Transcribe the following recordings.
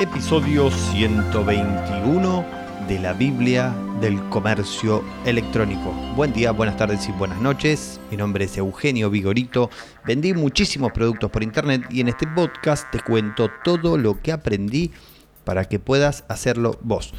Episodio 121 de la Biblia del Comercio Electrónico. Buen día, buenas tardes y buenas noches. Mi nombre es Eugenio Vigorito. Vendí muchísimos productos por internet y en este podcast te cuento todo lo que aprendí para que puedas hacerlo vos.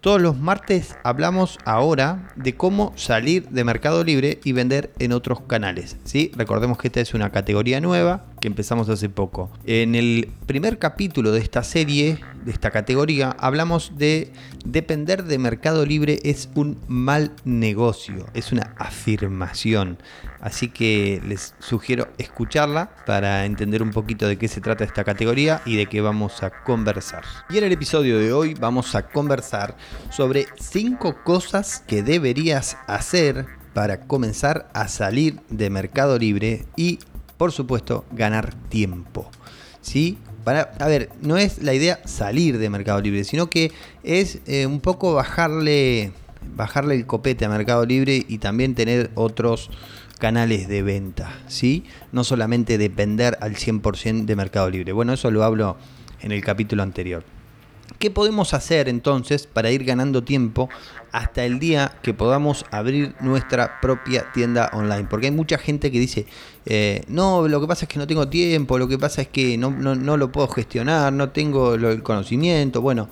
Todos los martes hablamos ahora de cómo salir de Mercado Libre y vender en otros canales. ¿sí? Recordemos que esta es una categoría nueva que empezamos hace poco. En el primer capítulo de esta serie, de esta categoría, hablamos de depender de Mercado Libre es un mal negocio, es una afirmación. Así que les sugiero escucharla para entender un poquito de qué se trata esta categoría y de qué vamos a conversar. Y en el episodio de hoy vamos a conversar sobre 5 cosas que deberías hacer para comenzar a salir de Mercado Libre y, por supuesto, ganar tiempo. ¿Sí? Para, a ver, no es la idea salir de Mercado Libre, sino que es eh, un poco bajarle, bajarle el copete a Mercado Libre y también tener otros canales de venta, ¿sí? No solamente depender al 100% de Mercado Libre. Bueno, eso lo hablo en el capítulo anterior. ¿Qué podemos hacer entonces para ir ganando tiempo hasta el día que podamos abrir nuestra propia tienda online? Porque hay mucha gente que dice, eh, no, lo que pasa es que no tengo tiempo, lo que pasa es que no, no, lo puedo gestionar, no tengo el conocimiento. Bueno,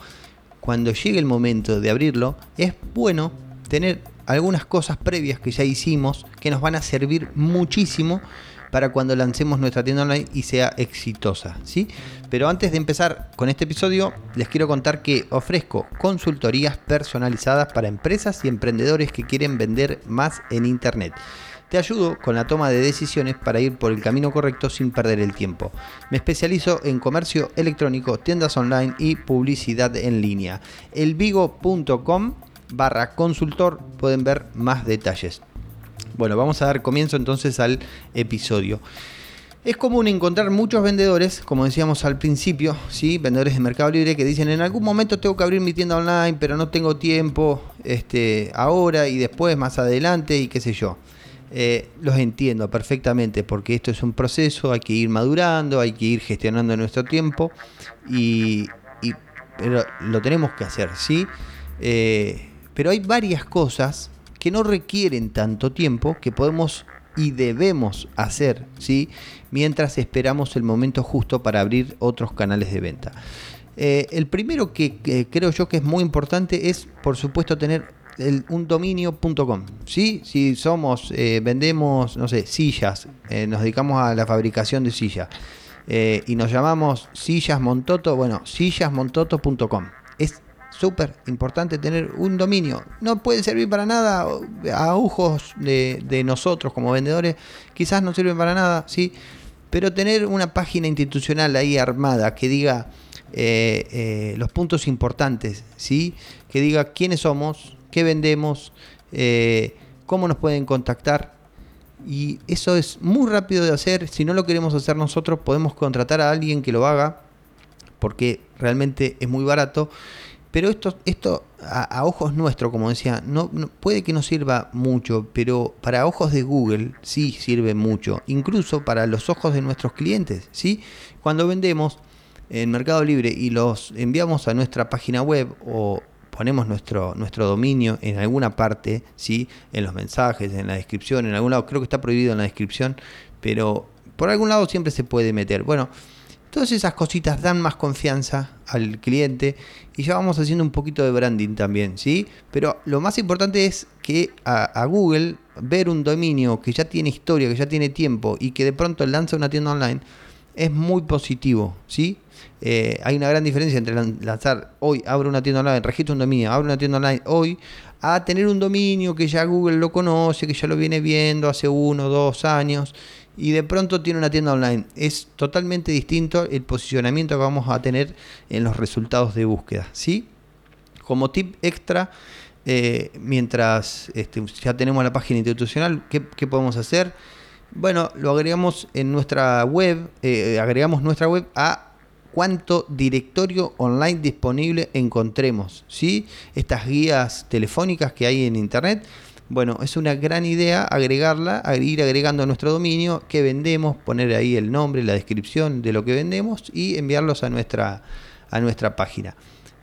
cuando llegue el momento de abrirlo, es bueno tener algunas cosas previas que ya hicimos que nos van a servir muchísimo para cuando lancemos nuestra tienda online y sea exitosa, ¿sí? Pero antes de empezar con este episodio, les quiero contar que ofrezco consultorías personalizadas para empresas y emprendedores que quieren vender más en internet. Te ayudo con la toma de decisiones para ir por el camino correcto sin perder el tiempo. Me especializo en comercio electrónico, tiendas online y publicidad en línea. Elvigo.com barra consultor pueden ver más detalles. Bueno, vamos a dar comienzo entonces al episodio. Es común encontrar muchos vendedores, como decíamos al principio, ¿sí? vendedores de Mercado Libre que dicen en algún momento tengo que abrir mi tienda online, pero no tengo tiempo este, ahora y después, más adelante y qué sé yo. Eh, los entiendo perfectamente porque esto es un proceso, hay que ir madurando, hay que ir gestionando nuestro tiempo y, pero lo tenemos que hacer, ¿sí? Eh, pero hay varias cosas que no requieren tanto tiempo que podemos y debemos hacer, ¿sí? Mientras esperamos el momento justo para abrir otros canales de venta. Eh, el primero que, creo yo que es muy importante es, por supuesto, tener un dominio.com. ¿sí? Si somos, eh, vendemos, no sé, sillas, eh, nos dedicamos a la fabricación de sillas y nos llamamos Sillas Montoto, bueno, sillasmontoto.com. Es súper importante tener un dominio. No puede servir para nada a ojos de, nosotros como vendedores, quizás no sirve para nada, sí, pero tener una página institucional ahí armada que diga eh, eh, los puntos importantes, sí, que diga quiénes somos, qué vendemos, eh, cómo nos pueden contactar. Y eso es muy rápido de hacer. Si no lo queremos hacer nosotros, podemos contratar a alguien que lo haga, porque realmente es muy barato pero esto, esto a, ojos nuestros, como decía, no, puede que no sirva mucho, pero para ojos de Google sí sirve mucho, incluso para los ojos de nuestros clientes, ¿sí? Cuando vendemos en Mercado Libre y los enviamos a nuestra página web o ponemos nuestro, nuestro dominio en alguna parte, ¿sí? En los mensajes, en la descripción, en algún lado, creo que está prohibido en la descripción, pero por algún lado siempre se puede meter. Bueno, Todas esas cositas dan más confianza al cliente y ya vamos haciendo un poquito de branding también, ¿sí? Pero lo más importante es que a, Google ver un dominio que ya tiene historia, que ya tiene tiempo y que de pronto lanza una tienda online es muy positivo, ¿sí? Eh, hay una gran diferencia entre lanzar hoy, abro una tienda online, registro un dominio, abro una tienda online hoy, a tener un dominio que ya Google lo conoce, que ya lo viene viendo hace uno, dos años y de pronto tiene una tienda online. Es totalmente distinto el posicionamiento que vamos a tener en los resultados de búsqueda. ¿sí? Como tip extra, eh, mientras este, ya tenemos la página institucional, ¿qué, podemos hacer? Bueno, lo agregamos en nuestra web, eh, agregamos nuestra web a cuánto directorio online disponible encontremos. ¿sí? Estas guías telefónicas que hay en internet bueno, es una gran idea agregarla, ir agregando a nuestro dominio que vendemos, poner ahí el nombre, la descripción de lo que vendemos y enviarlos a nuestra, a nuestra página.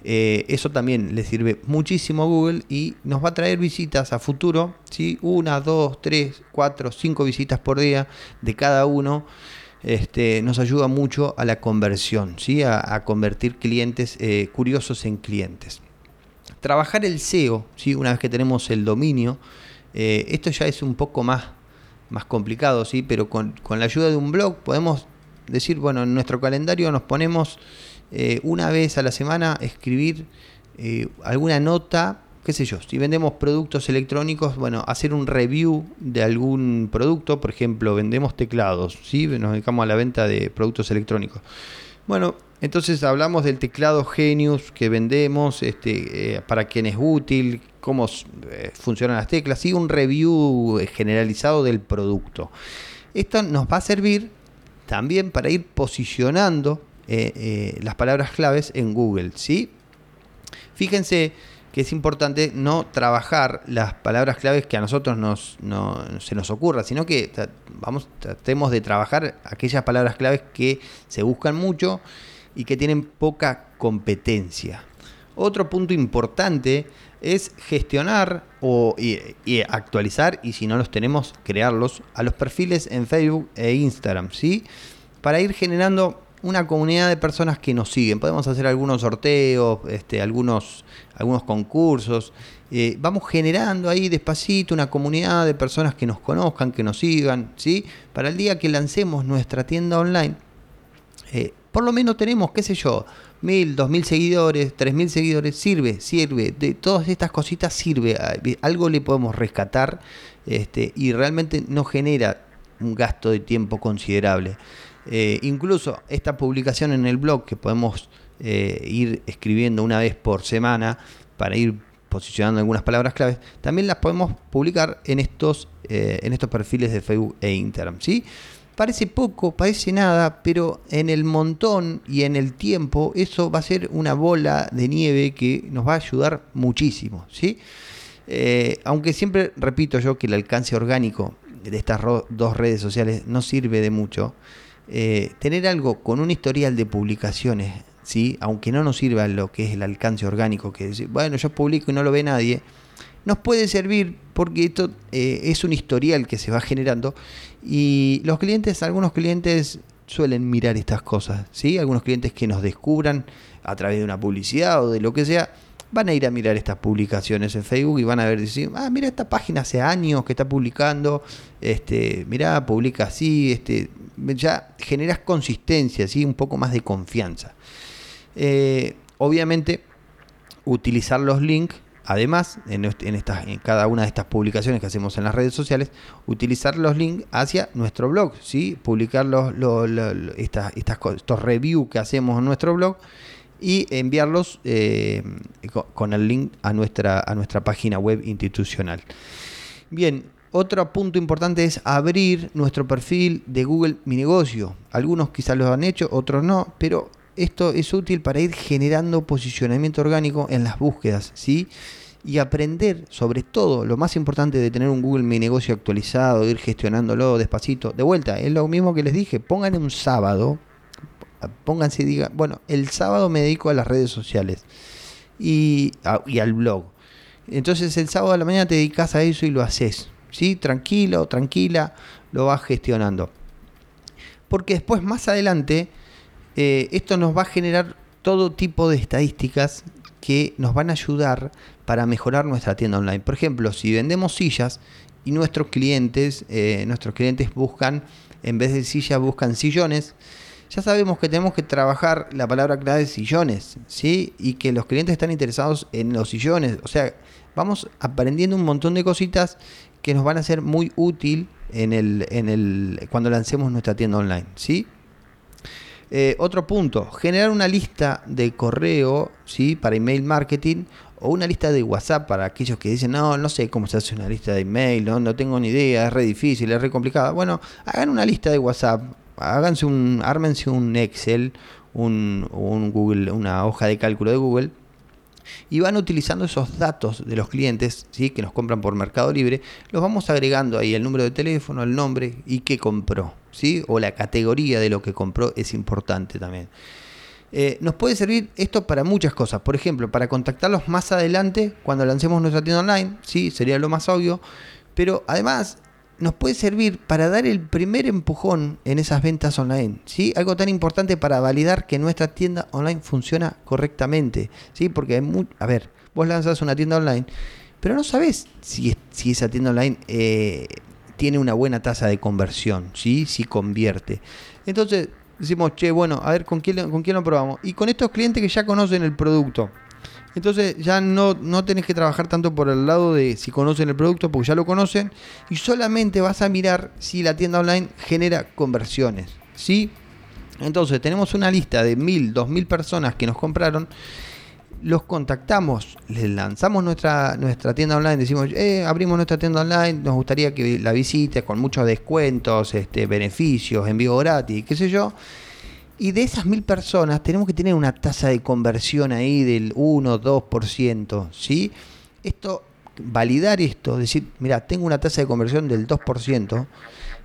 Eh, eso también le sirve muchísimo a Google y nos va a traer visitas a futuro, ¿sí? una, dos, tres, cuatro, cinco visitas por día de cada uno. Este, nos ayuda mucho a la conversión, ¿sí? a, convertir clientes eh, curiosos en clientes. Trabajar el SEO, ¿sí? una vez que tenemos el dominio, eh, esto ya es un poco más, más complicado, ¿sí? pero con, con la ayuda de un blog podemos decir, bueno, en nuestro calendario nos ponemos eh, una vez a la semana escribir eh, alguna nota, qué sé yo, si vendemos productos electrónicos, bueno, hacer un review de algún producto, por ejemplo, vendemos teclados, ¿sí? nos dedicamos a la venta de productos electrónicos. Bueno, entonces hablamos del teclado Genius que vendemos, este, eh, para quién es útil, cómo funcionan las teclas, y un review generalizado del producto. Esto nos va a servir también para ir posicionando eh, eh, las palabras claves en Google, ¿sí? Fíjense que es importante no trabajar las palabras claves que a nosotros nos, no, se nos ocurra, sino que vamos, tratemos de trabajar aquellas palabras claves que se buscan mucho y que tienen poca competencia. Otro punto importante es gestionar o, y, actualizar, y si no los tenemos, crearlos, a los perfiles en Facebook e Instagram, ¿sí? Para ir generando una comunidad de personas que nos siguen. Podemos hacer algunos sorteos, este, algunos, algunos concursos. Eh, vamos generando ahí despacito una comunidad de personas que nos conozcan, que nos sigan, ¿sí? Para el día que lancemos nuestra tienda online, eh, por lo menos tenemos, qué sé yo, mil, dos mil seguidores, tres mil seguidores, sirve, sirve. De todas estas cositas sirve. Algo le podemos rescatar este, y realmente no genera un gasto de tiempo considerable. Eh, incluso esta publicación en el blog que podemos eh, ir escribiendo una vez por semana para ir posicionando algunas palabras claves, también las podemos publicar en estos, eh, en estos perfiles de Facebook e Instagram. ¿sí? Parece poco, parece nada, pero en el montón y en el tiempo eso va a ser una bola de nieve que nos va a ayudar muchísimo. ¿sí? aunque siempre repito yo que el alcance orgánico de estas dos redes sociales no sirve de mucho, eh, tener algo con un historial de publicaciones, ¿sí? aunque no nos sirva lo que es el alcance orgánico, que es, bueno, yo publico y no lo ve nadie, nos puede servir porque esto eh, es un historial que se va generando y los clientes, algunos clientes suelen mirar estas cosas, ¿sí? algunos clientes que nos descubran a través de una publicidad o de lo que sea, van a ir a mirar estas publicaciones en Facebook y van a ver, decir, ah, mira esta página hace años que está publicando, este, mira, publica así, este, ya generas consistencia, ¿sí? un poco más de confianza. Eh, obviamente, utilizar los links, además, en, estas, en cada una de estas publicaciones que hacemos en las redes sociales, utilizar los links hacia nuestro blog, ¿sí? publicar los, estas, estos reviews que hacemos en nuestro blog y enviarlos eh, con el link a nuestra, a nuestra página web institucional. Bien, otro punto importante es abrir nuestro perfil de Google Mi Negocio. Algunos quizás lo han hecho, otros no, pero esto es útil para ir generando posicionamiento orgánico en las búsquedas, ¿sí? Y aprender sobre todo, lo más importante de tener un Google Mi Negocio actualizado, ir gestionándolo despacito. De vuelta, es lo mismo que les dije, pongan un sábado, pónganse y digan, bueno, el sábado me dedico a las redes sociales y, al blog. Entonces el sábado a la mañana te dedicas a eso y lo haces. ¿sí? Tranquilo, tranquila, lo vas gestionando. Porque después, más adelante, eh, esto nos va a generar todo tipo de estadísticas que nos van a ayudar para mejorar nuestra tienda online. Por ejemplo, si vendemos sillas y nuestros clientes, eh, nuestros clientes buscan, en vez de sillas, buscan sillones, ya sabemos que tenemos que trabajar la palabra clave sillones, ¿sí? Y que los clientes están interesados en los sillones. O sea, vamos aprendiendo un montón de cositas que nos van a ser muy útil en el, en el, cuando lancemos nuestra tienda online, ¿sí? Eh, otro punto, generar una lista de correo, ¿sí? Para email marketing o una lista de WhatsApp para aquellos que dicen, no, no sé cómo se hace una lista de email, no, no tengo ni idea, es re difícil, es re complicada. Bueno, hagan una lista de WhatsApp, háganse un, ármense un Excel, un, Google, una hoja de cálculo de Google y van utilizando esos datos de los clientes ¿sí? que nos compran por Mercado Libre, los vamos agregando ahí el número de teléfono, el nombre y qué compró, ¿sí? o la categoría de lo que compró es importante también. Eh, nos puede servir esto para muchas cosas. Por ejemplo, para contactarlos más adelante cuando lancemos nuestra tienda online. Sí, sería lo más obvio. Pero además nos puede servir para dar el primer empujón en esas ventas online. ¿sí? Algo tan importante para validar que nuestra tienda online funciona correctamente. ¿sí? Porque hay a ver, vos lanzas una tienda online, pero no sabes si, si esa tienda online eh, tiene una buena tasa de conversión, ¿sí? si convierte. Entonces decimos, che, bueno, a ver con quién, con quién lo probamos. Y con estos clientes que ya conocen el producto. Entonces ya no, no tenés que trabajar tanto por el lado de si conocen el producto, porque ya lo conocen, y solamente vas a mirar si la tienda online genera conversiones. ¿sí? Entonces tenemos una lista de mil, dos mil personas que nos compraron, los contactamos, les lanzamos nuestra, nuestra tienda online, decimos, eh, abrimos nuestra tienda online, nos gustaría que la visites con muchos descuentos, este, beneficios, envío gratis, qué sé yo y de esas mil personas tenemos que tener una tasa de conversión ahí del 1, 2%, ¿sí? Esto, validar esto, decir, mira, tengo una tasa de conversión del 2%,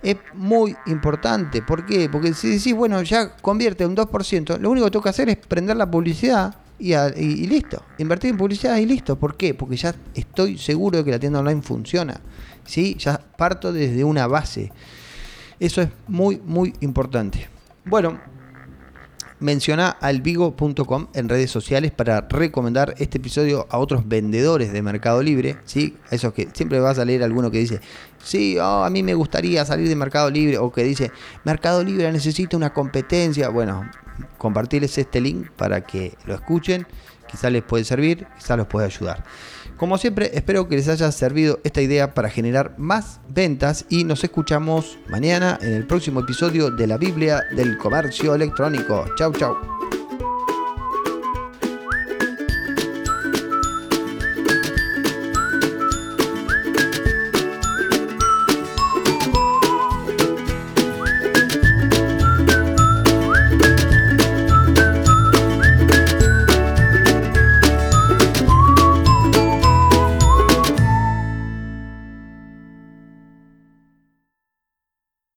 es muy importante. ¿Por qué? Porque si decís, bueno, ya convierte un 2%, lo único que tengo que hacer es prender la publicidad y, y, listo. Invertir en publicidad y listo. ¿Por qué? Porque ya estoy seguro de que la tienda online funciona. ¿sí? Ya parto desde una base. Eso es muy, muy importante. Bueno, Menciona alvigo.com en redes sociales para recomendar este episodio a otros vendedores de Mercado Libre, ¿sí? Esos que siempre vas a leer alguno que dice, sí, oh, a mí me gustaría salir de Mercado Libre, o que dice, Mercado Libre necesita una competencia. Bueno, compartirles este link para que lo escuchen, quizás les puede servir, quizás los puede ayudar. Como siempre, espero que les haya servido esta idea para generar más ventas y nos escuchamos mañana en el próximo episodio de la Biblia del Comercio Electrónico. Chau, chau.